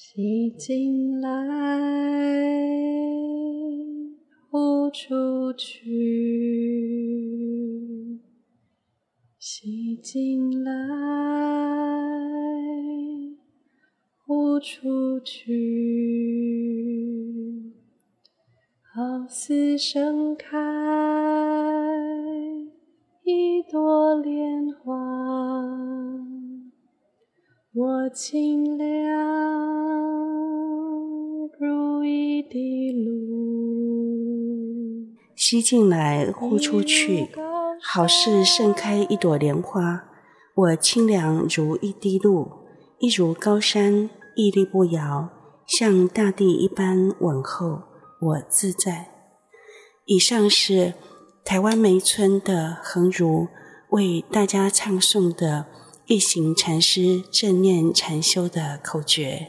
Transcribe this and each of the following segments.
吸进来，呼出去，吸进来，呼出去，好似盛开一朵莲花，我清凉如一滴露。吸进来，呼出去，好似盛开一朵莲花。我清凉如一滴露，一如高山屹立不摇，像大地一般稳厚。我自在。以上是台湾梅村的恒如为大家唱诵的一行禅师正念禅修的口诀，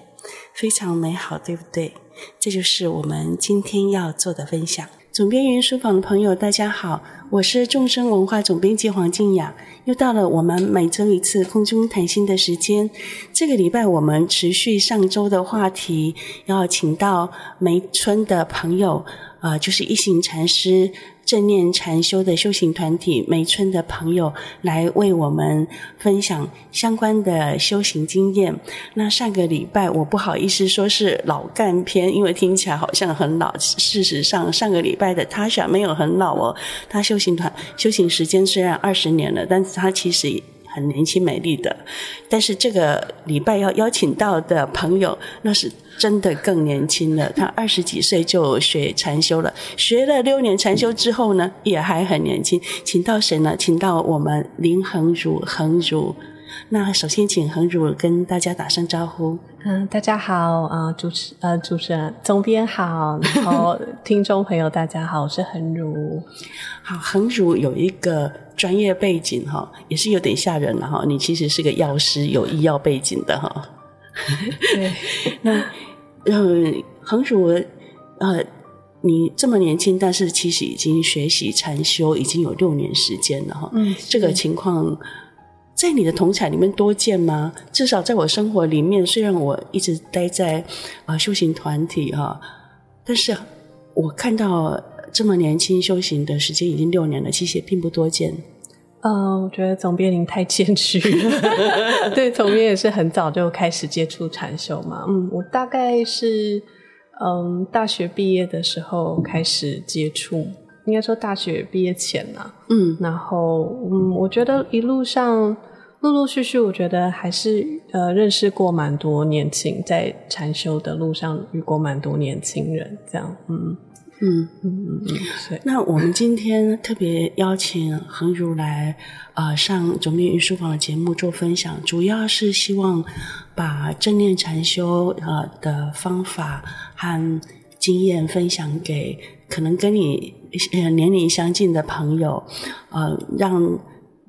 非常美好，对不对？这就是我们今天要做的分享。总编云书房的朋友，大家好，我是众生文化总编辑黄静雅。又到了我们每周一次空中谈心的时间。这个礼拜我们持续上周的话题，要请到梅村的朋友，呃，就是一行禅师。正念禅修的修行团体梅村的朋友来为我们分享相关的修行经验。那上个礼拜我不好意思说是老干篇，因为听起来好像很老。事实上，上个礼拜的他想没有很老哦，他修行团修行时间虽然二十年了，但是他其实很年轻美丽的。但是这个礼拜要邀请到的朋友，那是。真的更年轻了，他二十几岁就学禅修了，学了六年禅修之后呢，也还很年轻。请到谁呢？请到我们林恒如，恒如。那首先请恒如跟大家打声招呼。嗯，大家好啊、呃，主持呃主持人总编好，然后听众朋友大家好，我是恒如。好，恒如有一个专业背景哈，也是有点吓人了哈。你其实是个药师，有医药背景的哈。对，那。嗯，恒如，呃，你这么年轻，但是其实已经学习禅修已经有六年时间了哈。嗯，这个情况在你的同侪里面多见吗？至少在我生活里面，虽然我一直待在啊、呃、修行团体哈，但是我看到这么年轻修行的时间已经六年了，其实也并不多见。嗯，我觉得总编您太谦虚了。对，总编也是很早就开始接触禅修嘛。嗯，我大概是嗯大学毕业的时候开始接触，应该说大学毕业前啊。嗯，然后嗯，我觉得一路上陆陆续续，我觉得还是呃认识过蛮多年轻，在禅修的路上遇过蛮多年轻人，这样嗯。嗯嗯嗯嗯，那我们今天特别邀请恒如来，呃，上总编云书房的节目做分享，主要是希望把正念禅修呃的方法和经验分享给可能跟你呃年龄相近的朋友，呃，让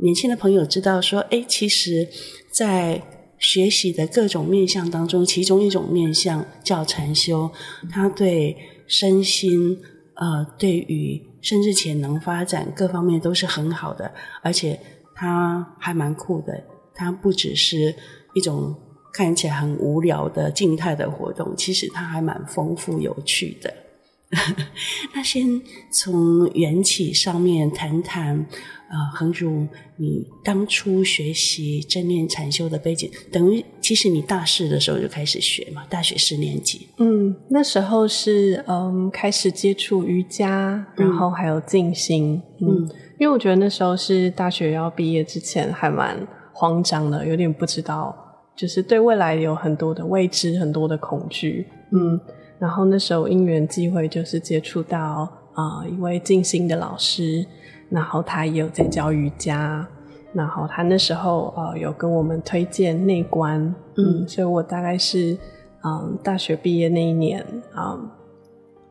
年轻的朋友知道说，诶，其实，在学习的各种面向当中，其中一种面向叫禅修，它对。身心，呃，对于甚至潜能发展各方面都是很好的，而且它还蛮酷的。它不只是一种看起来很无聊的静态的活动，其实它还蛮丰富有趣的。那先从缘起上面谈谈。呃，恒如，你当初学习正念禅修的背景，等于其实你大四的时候就开始学嘛，大学四年级。嗯，那时候是嗯开始接触瑜伽，然后还有静心。嗯，嗯，因为我觉得那时候是大学要毕业之前，还蛮慌张的，有点不知道，就是对未来有很多的未知，很多的恐惧。嗯，然后那时候因缘际会，就是接触到啊、呃、一位静心的老师。然后他也有在教瑜伽，然后他那时候呃有跟我们推荐内观，嗯，所以我大概是嗯大学毕业那一年啊、嗯，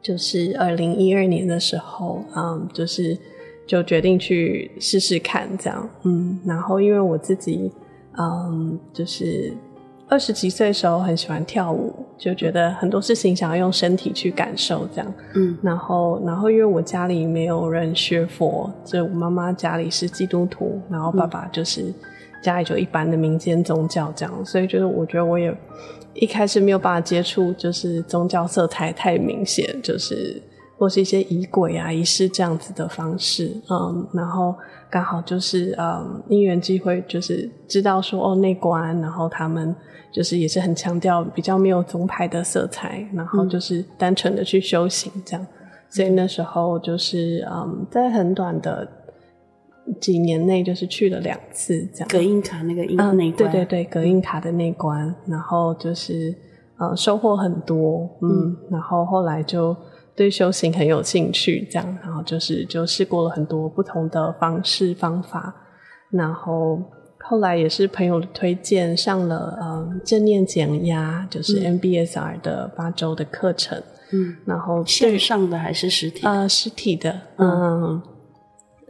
就是二零一二年的时候，嗯，就是就决定去试试看这样，嗯，然后因为我自己嗯就是。二十几岁的时候很喜欢跳舞，就觉得很多事情想要用身体去感受，这样。嗯，然后，然后因为我家里没有人学佛，所以我妈妈家里是基督徒，然后爸爸就是家里就一般的民间宗教这样，所以就是我觉得我也一开始没有办法接触，就是宗教色彩太明显，就是或是一些仪轨啊、仪式这样子的方式，嗯，然后刚好就是嗯因缘机会，就是知道说哦内观，然后他们就是也是很强调比较没有宗派的色彩，然后就是单纯的去修行这样，所以那时候就是嗯在很短的。几年内就是去了两次，这样。隔音卡那个音对对对，隔音卡的内关，然后就是呃收获很多，嗯，嗯，然后后来就对修行很有兴趣，这样，然后就是就试过了很多不同的方式方法，然后后来也是朋友推荐上了呃正念减压，就是 MBSR 的八周的课程，嗯，然后线上的还是实体的？呃，实体的，嗯。嗯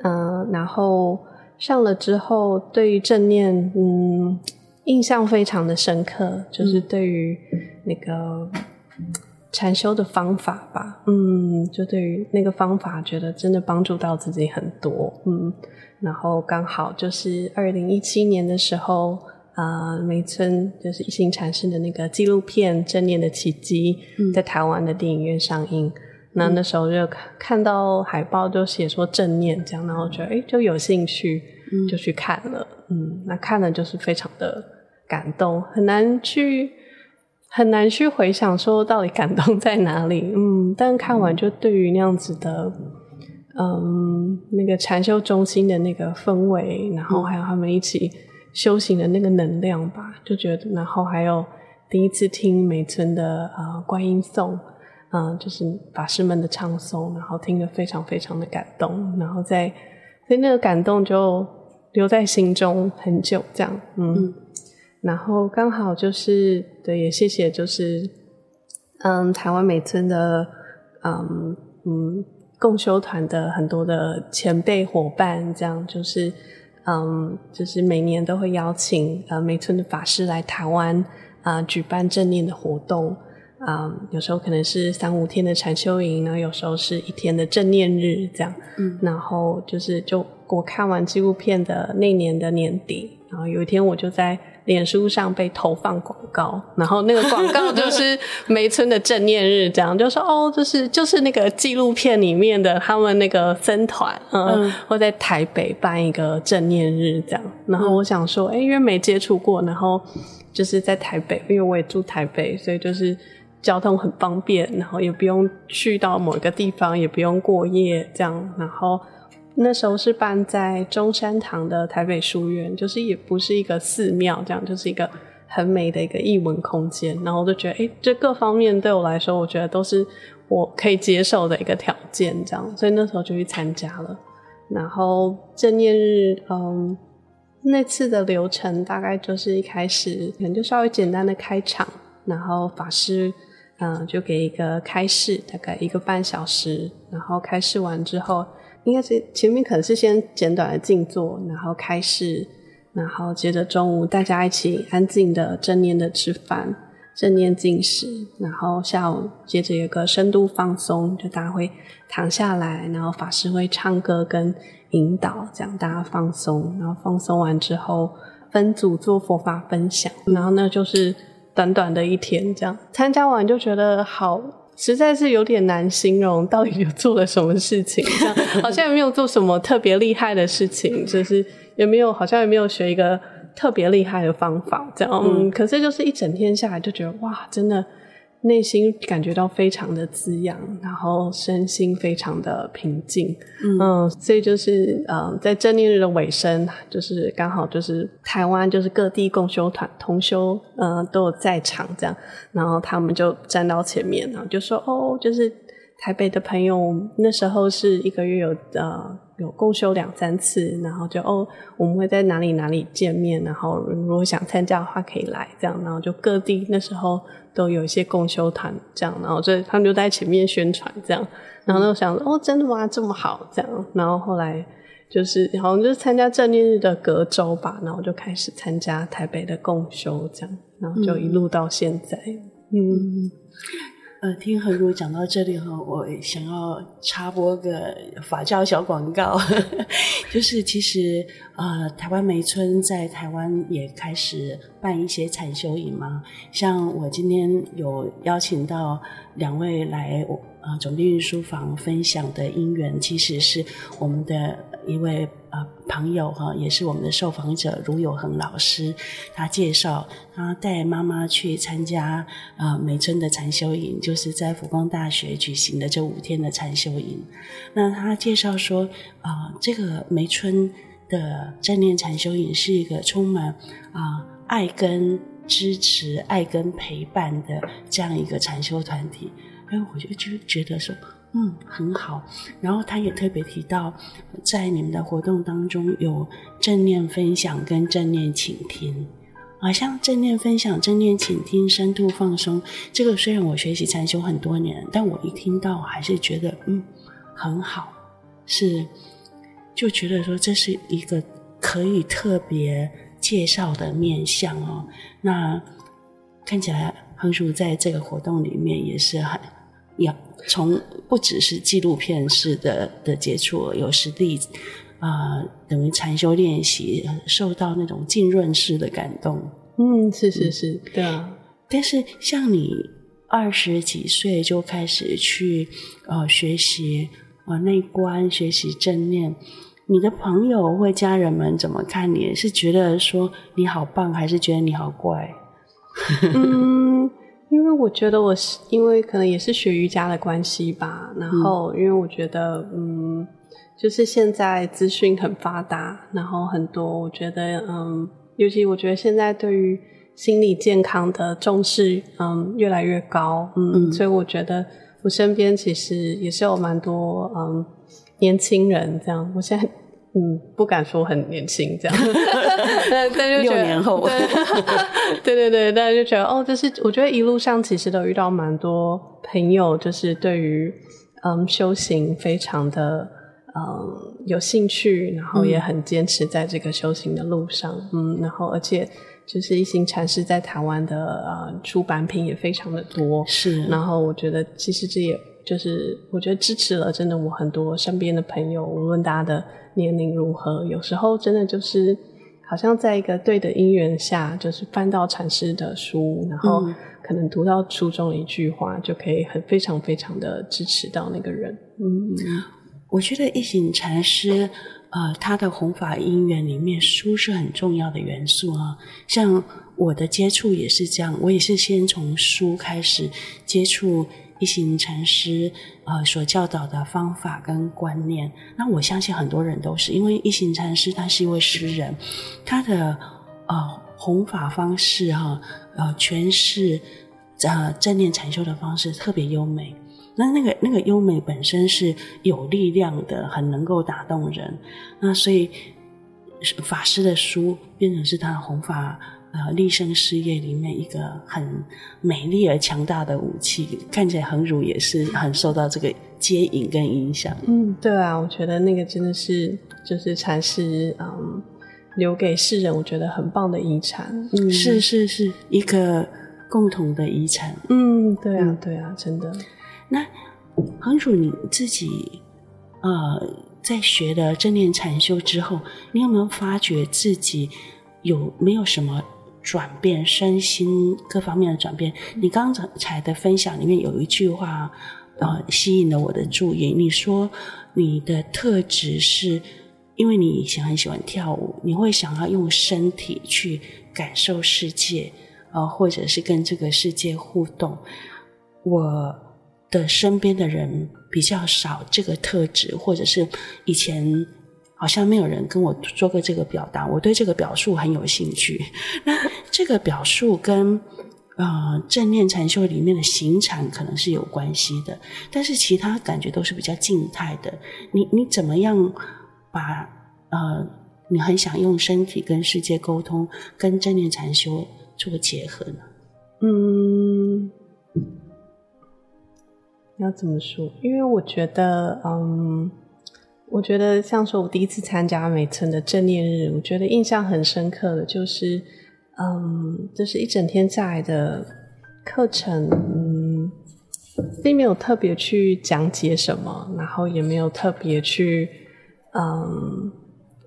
嗯，然后上了之后，对于正念，嗯，印象非常的深刻，就是对于那个禅修的方法吧，嗯，就对于那个方法，觉得真的帮助到自己很多，嗯，然后刚好就是二零一七年的时候，啊、呃，梅村就是一心禅师的那个纪录片《正念的奇迹》在台湾的电影院上映。那那时候就看到海报，就写说正念这样，然后觉得哎，就有兴趣，就去看了。嗯，那看了就是非常的感动，很难去很难去回想说到底感动在哪里。嗯，但看完就对于那样子的，嗯，那个禅修中心的那个氛围，然后还有他们一起修行的那个能量吧，就觉得，然后还有第一次听美村的呃观音颂。嗯，就是法师们的唱诵，然后听得非常非常的感动，然后在所以那个感动就留在心中很久，这样，嗯，嗯然后刚好就是对，也谢谢，就是嗯，台湾美村的嗯嗯共修团的很多的前辈伙伴，这样就是嗯，就是每年都会邀请呃美村的法师来台湾啊、呃、举办正念的活动。啊、um，有时候可能是三五天的禅修营，然后有时候是一天的正念日这样。嗯，然后就是就我看完纪录片的那年的年底，然后有一天我就在脸书上被投放广告，然后那个广告就是 梅村的正念日，这样就说哦，就是就是那个纪录片里面的他们那个僧团，嗯，会在台北办一个正念日这样。然后我想说，哎，因为没接触过，然后就是在台北，因为我也住台北，所以就是。交通很方便，然后也不用去到某一个地方，也不用过夜，这样。然后那时候是办在中山堂的台北书院，就是也不是一个寺庙，这样就是一个很美的一个艺文空间。然后我就觉得，诶，这各方面对我来说，我觉得都是我可以接受的一个条件，这样。所以那时候就去参加了。然后正念日，嗯，那次的流程大概就是一开始可能就稍微简单的开场，然后法师。嗯，就给一个开示，大概一个半小时。然后开示完之后，应该是前面可能是先简短的静坐，然后开示，然后接着中午大家一起安静的正念的吃饭，正念进食。然后下午接着有个深度放松，就大家会躺下来，然后法师会唱歌跟引导，这样大家放松。然后放松完之后，分组做佛法分享，然后那就是。短短的一天，这样参加完就觉得好，实在是有点难形容到底有做了什么事情。这 样好像也没有做什么特别厉害的事情，就是也没有，好像也没有学一个特别厉害的方法。这样，嗯，可是就是一整天下来就觉得哇，真的。内心感觉到非常的滋养，然后身心非常的平静，嗯，嗯，所以就是呃，在正念日的尾声，就是刚好就是台湾就是各地共修团同修，呃，都有在场这样，然后他们就站到前面，然后就说哦，就是台北的朋友，那时候是一个月有呃有共修两三次，然后就哦，我们会在哪里哪里见面，然后如果想参加的话可以来这样，然后就各地那时候。都有一些共修团这样，然后就他们就在前面宣传这样，然后我想哦，真的吗？这么好这样，然后后来就是好像就是参加正念日的隔周吧，然后就开始参加台北的共修这样，然后就一路到现在，嗯。嗯呃，听何如讲到这里哈，我想要插播个法教小广告，就是其实呃，台湾梅村在台湾也开始办一些禅修营嘛，像我今天有邀请到两位来呃总订阅书房分享的因缘，其实是我们的一位。呃，朋友哈，也是我们的受访者卢有恒老师，他介绍他带妈妈去参加呃梅村的禅修营，就是在福光大学举行的这五天的禅修营。那他介绍说，啊、呃，这个梅村的正念禅修营是一个充满啊、爱跟支持、爱跟陪伴的这样一个禅修团体。哎，我就就觉得说。嗯，很好。然后他也特别提到，在你们的活动当中有正念分享跟正念倾听，好像正念分享、正念倾听、深度放松，这个虽然我学习禅修很多年，但我一听到还是觉得嗯很好，是就觉得说这是一个可以特别介绍的面向哦。那看起来衡如在这个活动里面也是很。要从不只是纪录片式的的接触，有实地啊、呃，等于禅修练习，受到那种浸润式的感动。嗯，是是是，嗯、对啊。但是像你二十几岁就开始去呃学习呃内观，学习正念，你的朋友或家人们怎么看你？是觉得说你好棒，还是觉得你好怪？嗯。因为我觉得我是因为可能也是学瑜伽的关系吧，然后因为我觉得嗯，就是现在资讯很发达，然后很多我觉得嗯，尤其我觉得现在对于心理健康的重视嗯越来越高嗯，嗯，所以我觉得我身边其实也是有蛮多嗯年轻人这样，我现在。嗯，不敢说很年轻这样，但 但就觉得六年后，对。对对，但就觉得哦，就是我觉得一路上其实都遇到蛮多朋友，就是对于嗯修行非常的嗯有兴趣，然后也很坚持在这个修行的路上，嗯，然后而且就是一行禅师在台湾的呃出版品也非常的多，是，然后我觉得其实这也就是我觉得支持了真的我很多身边的朋友，无论大家的。年龄如何？有时候真的就是好像在一个对的因缘下，就是翻到禅师的书，然后可能读到书中的一句话，就可以很非常非常的支持到那个人。嗯，我觉得一行禅师呃，他的弘法因缘里面，书是很重要的元素啊。像我的接触也是这样，我也是先从书开始接触。一行禅师呃所教导的方法跟观念，那我相信很多人都是因为一行禅师他是一位诗人，他的呃弘法方式哈呃诠释呃正念禅修的方式特别优美，那那个那个优美本身是有力量的，很能够打动人，那所以法师的书变成是他的弘法。呃，立生事业里面一个很美丽而强大的武器，看起来恒儒也是很受到这个接引跟影响。嗯，对啊，我觉得那个真的是就是禅师嗯留给世人，我觉得很棒的遗产。嗯，是是是一个共同的遗产。嗯，对啊，对啊，真的。那恒儒你自己呃在学了正念禅修之后，你有没有发觉自己有没有什么？转变身心各方面的转变。你刚才的分享里面有一句话，呃，吸引了我的注意。你说你的特质是，因为你以前很喜欢跳舞，你会想要用身体去感受世界，呃，或者是跟这个世界互动。我的身边的人比较少这个特质，或者是以前。好像没有人跟我做过这个表达，我对这个表述很有兴趣。那这个表述跟呃正念禅修里面的行禅可能是有关系的，但是其他感觉都是比较静态的。你你怎么样把呃你很想用身体跟世界沟通，跟正念禅修做个结合呢？嗯，要怎么说？因为我觉得嗯。我觉得像说，我第一次参加美村的正念日，我觉得印象很深刻的就是，嗯，就是一整天下来的课程，嗯，并没有特别去讲解什么，然后也没有特别去嗯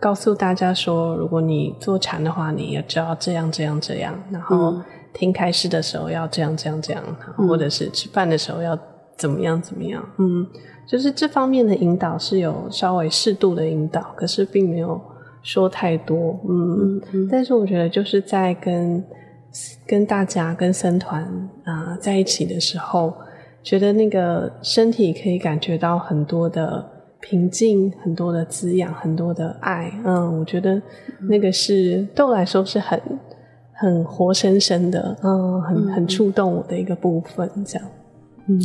告诉大家说，如果你坐禅的话，你也就要这样这样这样，然后听开示的时候要这样这样这样，嗯、或者是吃饭的时候要怎么样怎么样，嗯，就是这方面的引导是有稍微适度的引导，可是并没有说太多，嗯，但是我觉得就是在跟跟大家跟僧团啊、呃、在一起的时候。觉得那个身体可以感觉到很多的平静，很多的滋养，很多的爱。嗯，我觉得那个是对我来说是很很活生生的，嗯，很很触动我的一个部分。这样，嗯，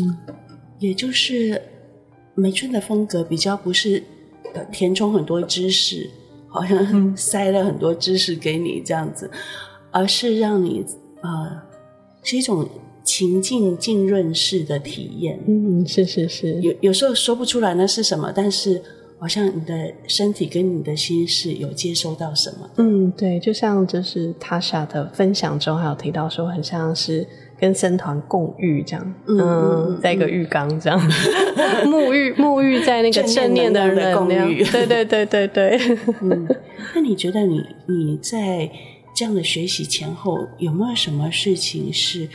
也就是梅村的风格比较不是填充很多知识，好像 塞了很多知识给你这样子，而是让你呃是一种。情境浸润式的体验，嗯，是是是，有有时候说不出来那是什么，但是好像你的身体跟你的心是有接收到什么，嗯，对，就像就是塔莎的分享中还有提到说，很像是跟僧团共浴这样，嗯，嗯在一个浴缸这样，沐浴沐浴在那个正念的人共浴，对对对对对，嗯，那你觉得你你在这样的学习前后有没有什么事情是？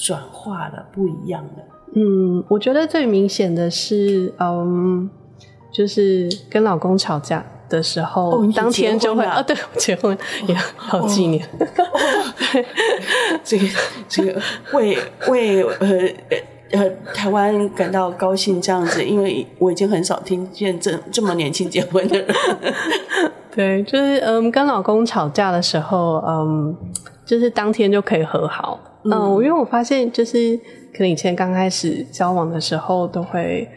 转化了不一样的。嗯，我觉得最明显的是，嗯，就是跟老公吵架的时候，哦、当天就会啊，对，我结婚也好几年。这个这个为为呃呃台湾感到高兴，这样子，因为我已经很少听见这这么年轻结婚的人。对，就是嗯，跟老公吵架的时候，嗯，就是当天就可以和好。嗯，因为我发现，就是可能以前刚开始交往的时候，都会，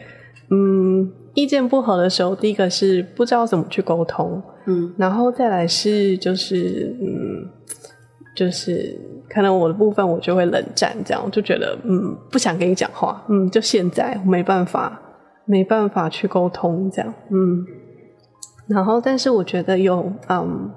嗯，意见不合的时候，第一个是不知道怎么去沟通，嗯，然后再来是就是，嗯，就是可能我的部分我就会冷战，这样我就觉得，嗯，不想跟你讲话，嗯，就现在没办法，没办法去沟通，这样，嗯，然后但是我觉得有，嗯，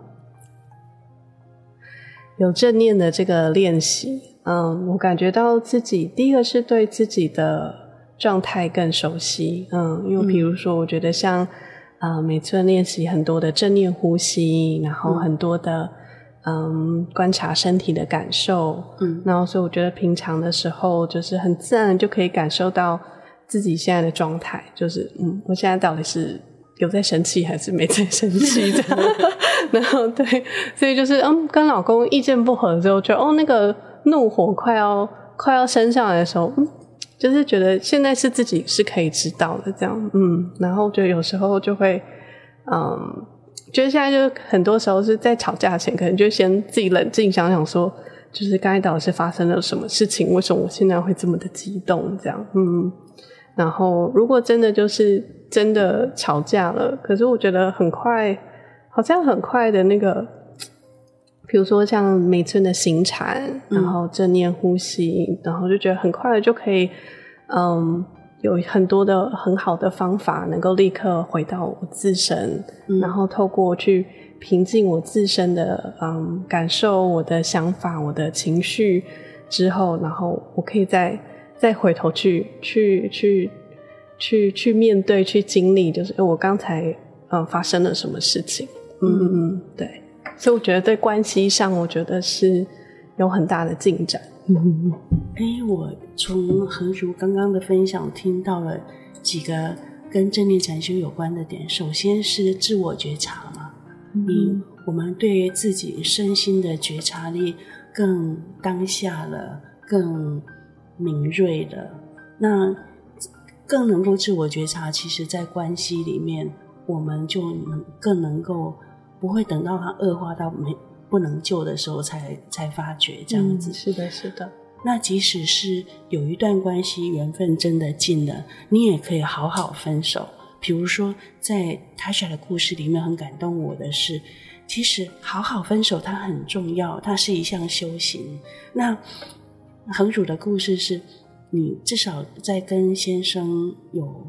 有正念的这个练习。嗯，我感觉到自己第一个是对自己的状态更熟悉。嗯，因为比如说，我觉得像呃，每次练习很多的正念呼吸，然后很多的嗯，嗯观察身体的感受，嗯，然后所以我觉得平常的时候就是很自然就可以感受到自己现在的状态，就是嗯，我现在到底是有在生气还是没在生气的？然后对，所以就是嗯，跟老公意见不合之后，就哦那个。怒火快要快要升上来的时候，嗯，就是觉得现在是自己是可以知道的，这样，嗯，然后就有时候就会，嗯，觉得现在就很多时候是在吵架前，可能就先自己冷静想想说，就是刚才到底是发生了什么事情，为什么我现在会这么的激动，这样，嗯，然后如果真的就是真的吵架了，可是我觉得很快，好像很快的那个。比如说像每村的行禅，然后正念呼吸，嗯，然后就觉得很快的就可以，嗯，有很多的很好的方法，能够立刻回到我自身，嗯，然后透过去平静我自身的嗯感受、我的想法、我的情绪之后，然后我可以再再回头去去去去去面对、去经历，就是我刚才嗯发生了什么事情，嗯嗯。嗯，对。所以我觉得在关系上，我觉得是有很大的进展。嗯，哎，我从何如刚刚的分享听到了几个跟正念禅修有关的点。首先是自我觉察嘛，嗯，我们对自己身心的觉察力更当下了，更敏锐了。那更能够自我觉察，其实在关系里面，我们就能更能够。不会等到它恶化到没不能救的时候才才发觉这样子。嗯，是的，是的。那即使是有一段关系缘分真的尽了，你也可以好好分手。比如说，在 Tasha 的故事里面，很感动我的是，其实好好分手它很重要，它是一项修行。那恒主的故事是，你至少在跟先生有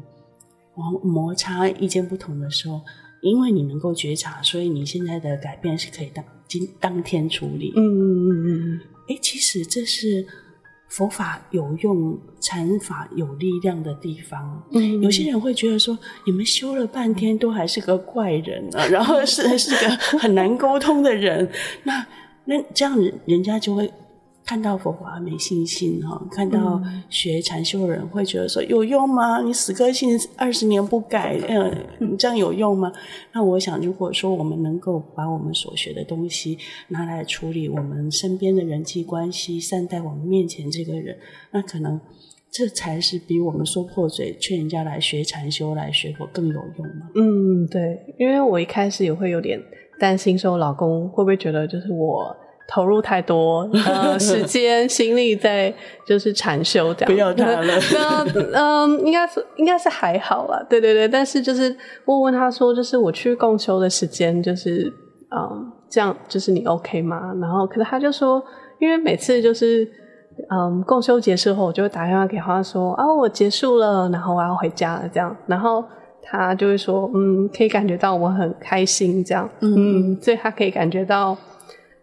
摩擦、意见不同的时候。因为你能够觉察，所以你现在的改变是可以当今当天处理。嗯嗯嗯嗯嗯。哎，其实这是佛法有用、禅法有力量的地方。嗯，有些人会觉得说，你们修了半天都还是个怪人啊，然后是是个很难沟通的人，那那这样人人家就会。看到佛法没信心哈，看到学禅修的人会觉得说有用吗？你死个性二十年不改，嗯，你这样有用吗？那我想，如果说我们能够把我们所学的东西拿来处理我们身边的人际关系，善待我们面前这个人，那可能这才是比我们说破嘴劝人家来学禅修来学佛更有用嘛。嗯，对，因为我一开始也会有点担心，说我老公会不会觉得就是我。投入太多呃 时间心力在就是禅修这样，不要他了。嗯嗯，应该是应该是还好啦。对对对，但是就是我问他说，就是我去共修的时间，就是嗯这样，就是你 OK 吗？然后可是他就说，因为每次就是嗯共修结束后，我就会打电话给他说啊，我结束了，然后我要回家了这样，然后他就会说嗯，可以感觉到我很开心这样，嗯，嗯，所以他可以感觉到。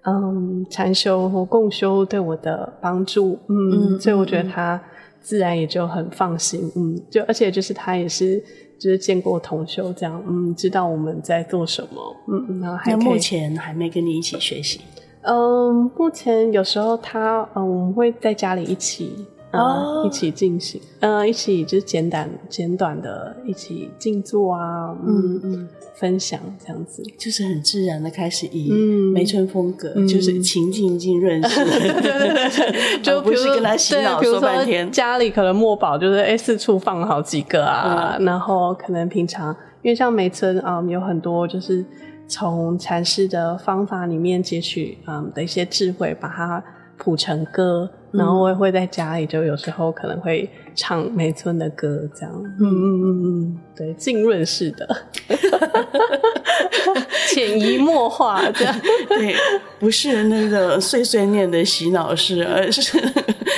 嗯，禅修和共修对我的帮助，嗯，嗯，所以我觉得他自然也就很放心，嗯，就而且就是他也是就是见过同修这样，嗯，知道我们在做什么，嗯，然后还目前还没跟你一起学习，嗯，目前有时候他嗯，我们会在家里一起。啊、oh.，一起进行，呃，一起就是简短、简短的，一起静坐啊，嗯嗯，分享这样子，就是很自然的开始以梅村风格，嗯、就是情境进认识，对对对，就不是跟他洗脑说半天。家里可能墨宝就是哎四处放好几个啊，嗯、然后可能平常因为像梅村啊、嗯，有很多就是从禅师的方法里面截取嗯的一些智慧，把它谱成歌。然后我也会在家里，就有时候可能会唱梅村的歌，这样，嗯嗯嗯嗯，对，浸润式的，潜移默化这样，对，不是那个碎碎念的洗脑式，而是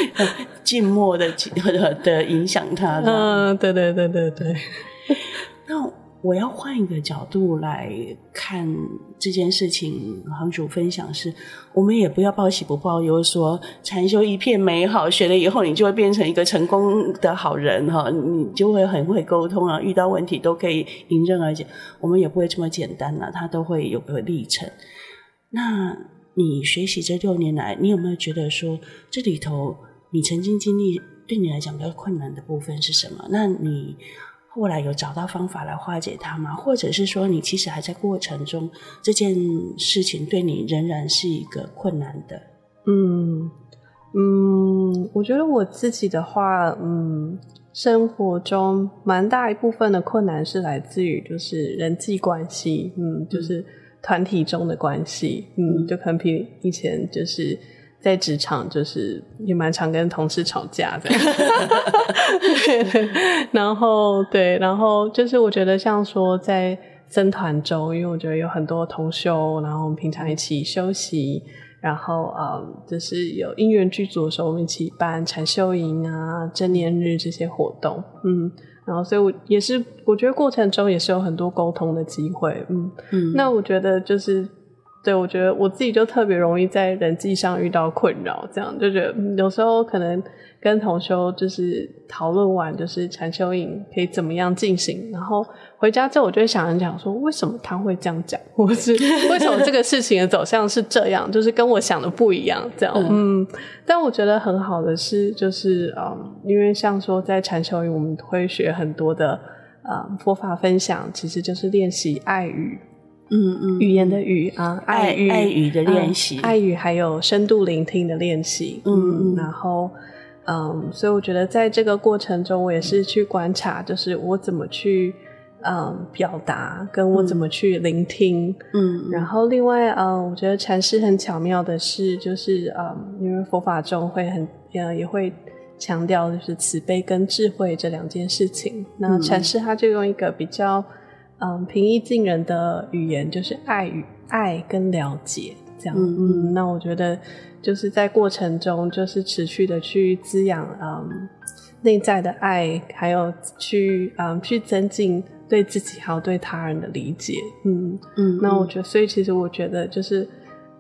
静默的的影响他的，嗯，对对对对对，那。我要换一个角度来看这件事情，行主分享是，我们也不要报喜不报忧，说禅修一片美好，学了以后你就会变成一个成功的好人哈，你就会很会沟通啊，遇到问题都可以迎刃而解。我们也不会这么简单呐，它都会有个历程。那你学习这六年来，你有没有觉得说，这里头你曾经经历对你来讲比较困难的部分是什么？那你？后来有找到方法来化解它吗？或者是说，你其实还在过程中，这件事情对你仍然是一个困难的？嗯嗯，我觉得我自己的话，嗯，生活中蛮大一部分的困难是来自于就是人际关系，嗯，就是团体中的关系，嗯，嗯，就可能比以前就是。在职场就是也蛮常跟同事吵架的，然后对，然后就是我觉得像说在僧团中，因为我觉得有很多同修，然后我们平常一起休息，然后嗯，就是有因缘具足的时候，我们一起办禅修营啊、正念日这些活动，嗯，然后所以我也是我觉得过程中也是有很多沟通的机会，嗯嗯，那我觉得就是。对，我觉得我自己就特别容易在人际上遇到困扰，这样就觉得有时候可能跟同修就是讨论完，就是禅修营可以怎么样进行，然后回家之后我就会想一想说，为什么他会这样讲，或是 为什么这个事情的走向是这样，就是跟我想的不一样，这样，嗯。但我觉得很好的是，就是嗯，因为像说在禅修营，我们会学很多的嗯佛法分享，其实就是练习爱语。嗯嗯，语言的语啊，爱语爱语的练习，嗯，爱语还有深度聆听的练习。嗯，然后嗯，所以我觉得在这个过程中，我也是去观察，就是我怎么去嗯表达，跟我怎么去聆听。嗯，然后另外嗯，我觉得禅师很巧妙的是，就是嗯，因为佛法中会很呃也会强调就是慈悲跟智慧这两件事情。那禅师他就用一个比较。嗯，平易近人的语言就是爱与爱跟了解这样。嗯，嗯，那我觉得就是在过程中，就是持续的去滋养嗯内在的爱，还有去嗯去增进对自己还有对他人的理解。嗯嗯，那我觉得，所以其实我觉得就是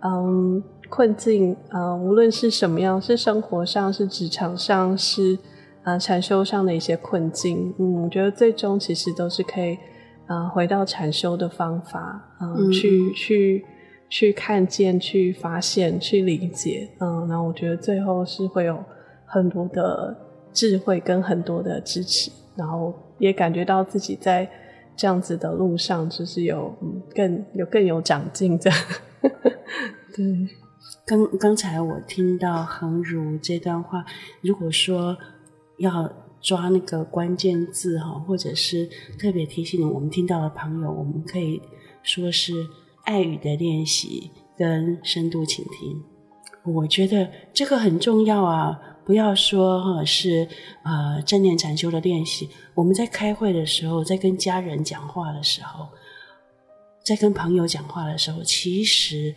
嗯困境，呃，无论是什么样，是生活上，是职场上，是呃禅修上的一些困境，嗯，我觉得最终其实都是可以，呃，回到禅修的方法，呃、嗯，去去去看见，去发现，去理解，嗯，然后我觉得最后是会有很多的智慧跟很多的支持，然后也感觉到自己在这样子的路上，就是有嗯更有更有长进的，对。刚刚才我听到恒如这段话，如果说要抓那个关键字哈，或者是特别提醒我们听到的朋友，我们可以说是爱语的练习跟深度倾听。我觉得这个很重要啊！不要说哈是呃正念禅修的练习，我们在开会的时候，在跟家人讲话的时候，在跟朋友讲话的时候，其实。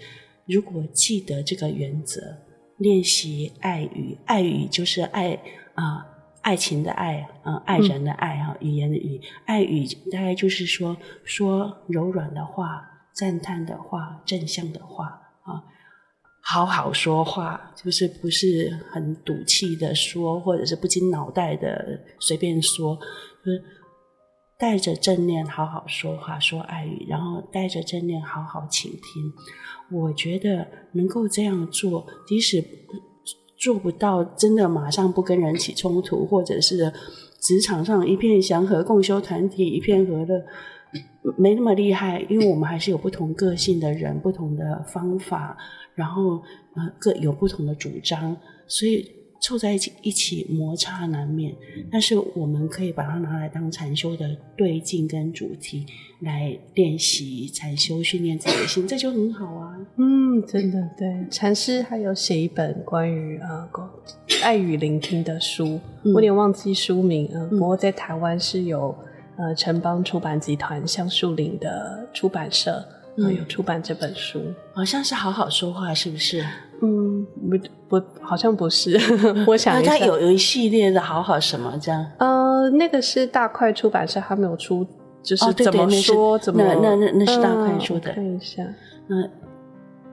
如果记得这个原则，练习爱语，爱语就是爱啊、爱情的爱，啊、呃，爱人的爱哈、嗯，语言的语，爱语大概就是说说柔软的话，赞叹的话，正向的话啊，好好说话，就是不是很赌气的说，或者是不经脑袋的随便说，就是带着正念好好说话，说爱语，然后带着正念好好倾听。我觉得能够这样做，即使做不到真的马上不跟人起冲突，或者是职场上一片祥和，共修团体一片和乐，没那么厉害，因为我们还是有不同个性的人，不同的方法，然后呃各有不同的主张，所以。凑在一起，一起摩擦难免，但是我们可以把它拿来当禅修的对境跟主题来练习禅修，训练自己的心，这就很好啊。嗯，真的对。禅师还有写一本关于呃爱与聆听的书，嗯、我有点忘记书名，呃，不过在台湾是有呃城邦出版集团橡树林的出版社。嗯，有出版这本书，好像是好好说话，是不是？嗯，不不，好像不是。我想一下，它有有一系列的好好什么这样？呃，那个是大块出版社，他没有出，就是怎么说、哦、对对怎么那那那，那是大块出的。呃、看一下，那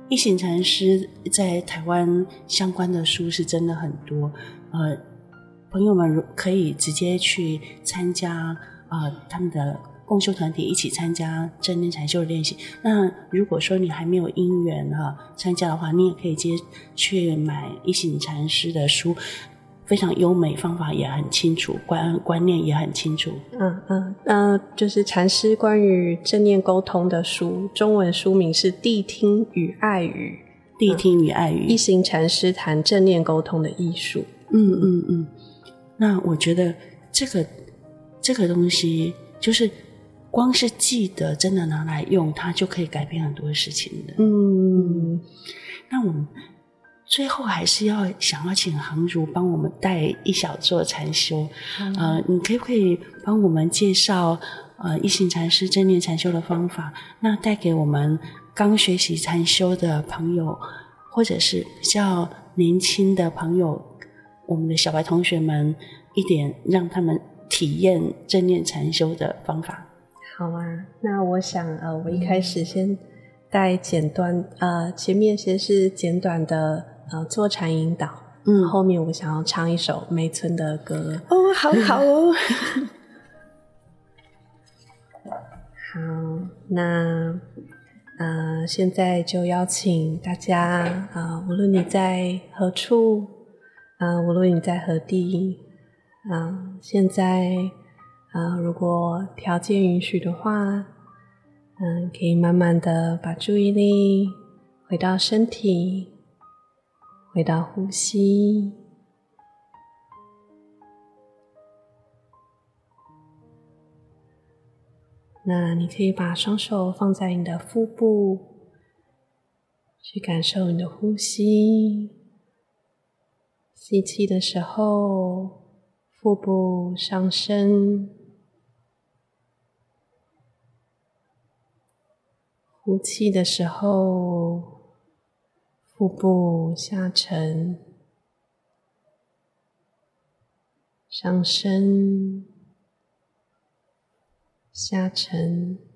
一行禅师在台湾相关的书是真的很多。呃，朋友们可以直接去参加啊、呃，他们的。共修团体一起参加正念禅修的练习。那如果说你还没有因缘哈参加的话，你也可以接去买一行禅师的书，非常优美，方法也很清楚，观观念也很清楚。嗯嗯那，就是禅师关于正念沟通的书，中文书名是《谛听与爱语》。谛听与爱语，一行禅师谈正念沟通的艺术。嗯嗯嗯。那我觉得这个这个东西就是。光是记得，真的拿来用，它就可以改变很多事情的。嗯，那我们最后还是要想要请衡如帮我们带一小座禅修。嗯、呃，你可不可以帮我们介绍呃一行禅师正念禅修的方法？那带给我们刚学习禅修的朋友，或者是比较年轻的朋友，我们的小白同学们一点，让他们体验正念禅修的方法。好啊，那我想呃，我一开始先带简短呃，前面先是简短的呃坐禅引导，嗯，后面我想要唱一首梅村的歌。哦，好好哦，好，那呃现在就邀请大家啊、呃，无论你在何处啊、呃，无论你在何地啊、呃，现在。啊，如果条件允许的话，嗯，可以慢慢的把注意力回到身体，回到呼吸。那你可以把双手放在你的腹部，去感受你的呼吸。吸气的时候，腹部上升。呼气的时候，腹部下沉，上升，下沉。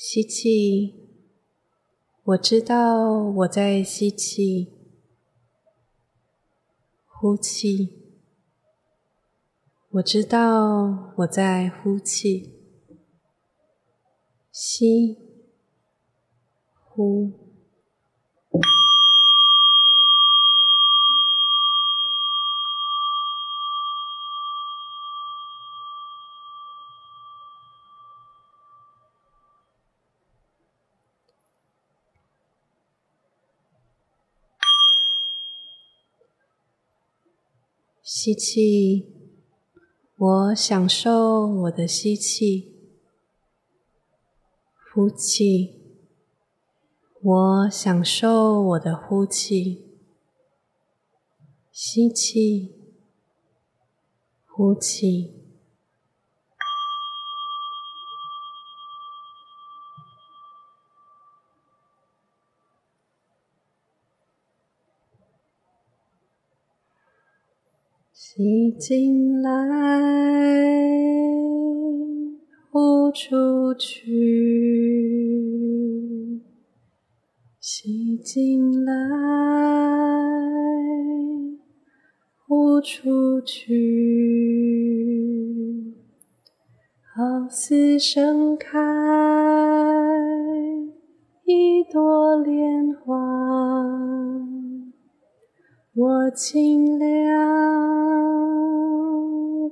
吸气，我知道我在吸气；呼气，我知道我在呼气。吸，呼。吸气，我享受我的吸气；呼气，我享受我的呼气。吸气，呼气。吸进来，呼出去；吸进来，呼出去。好似盛开一朵莲花，我清凉。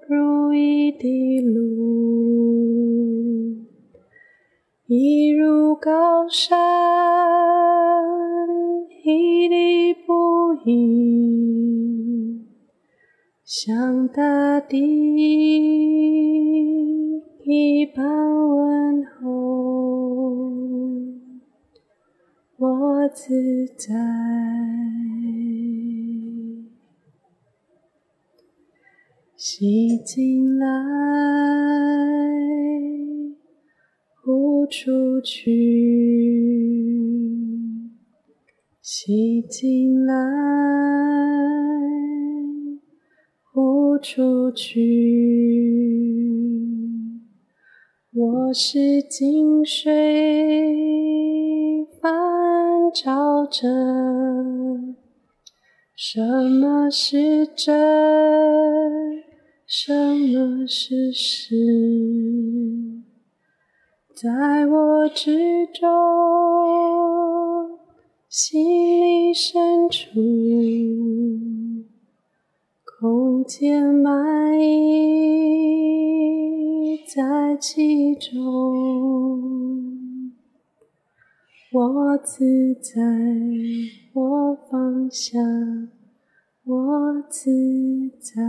如一滴露，一如高山，屹立不移，像大地一般温厚，我自在。吸进来，呼出去；吸进来，呼出去。我是静水反照着，什么是真？什么是实？在我之中，心里深处，空间满溢在其中，我自在，我放下。我自在。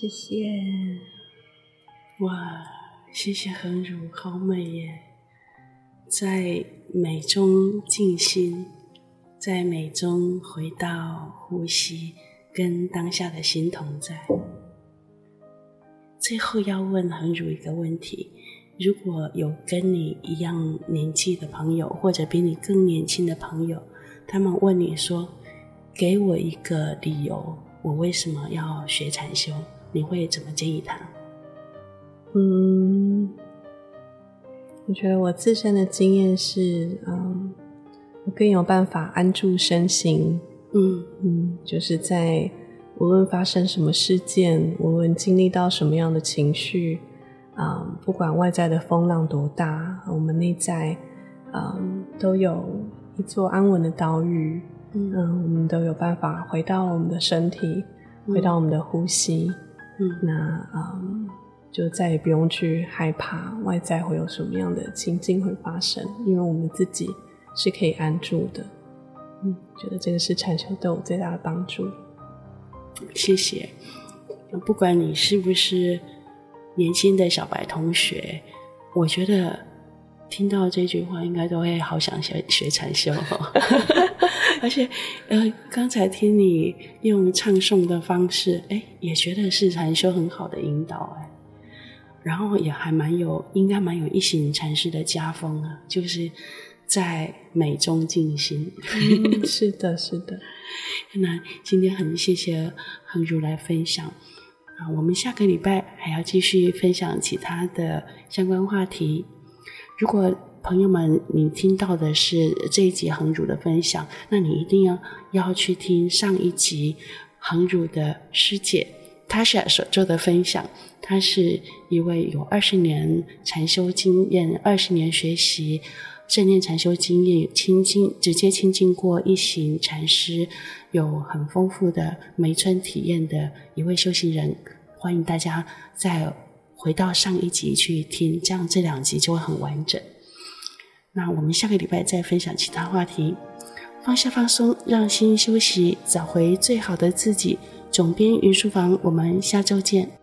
谢谢，哇，谢谢恒儒，好美耶！在美中静心，在美中回到呼吸，跟当下的心同在。最后要问恒儒一个问题：如果有跟你一样年纪的朋友，或者比你更年轻的朋友，他们问你说：“给我一个理由，我为什么要学禅修？”你会怎么建议他？嗯，我觉得我自身的经验是，嗯，我更有办法安住身心。嗯嗯，就是在无论发生什么事件，无论经历到什么样的情绪，嗯，不管外在的风浪多大，我们内在，嗯，都有一座安稳的岛屿。嗯，我们都有办法回到我们的身体，回到我们的呼吸。嗯，那嗯，就再也不用去害怕外在会有什么样的情境会发生，因为我们自己是可以安住的。嗯，觉得这个是禅修对我最大的帮助。谢谢。不管你是不是年轻的小白同学，我觉得听到这句话，应该都会好想学学禅修。而且，呃，刚才听你用唱诵的方式，哎，也觉得是禅修很好的引导，哎，然后也还蛮有，应该蛮有一行禅师的家风啊，就是在美中静心。嗯，是的，是的。那今天很谢谢恒如来分享啊，我们下个礼拜还要继续分享其他的相关话题。如果朋友们，你听到的是这一集恒儒的分享，那你一定要要去听上一集恒儒的师姐 Tasha 所做的分享。她是一位有二十年禅修经验、二十年学习正念禅修经验、亲近直接亲近过一行禅师、有很丰富的梅村体验的一位修行人。欢迎大家在回到上一集去听，这样这两集就会很完整。那我们下个礼拜再分享其他话题，放下放松，让心休息，找回最好的自己。总编云书房，我们下周见。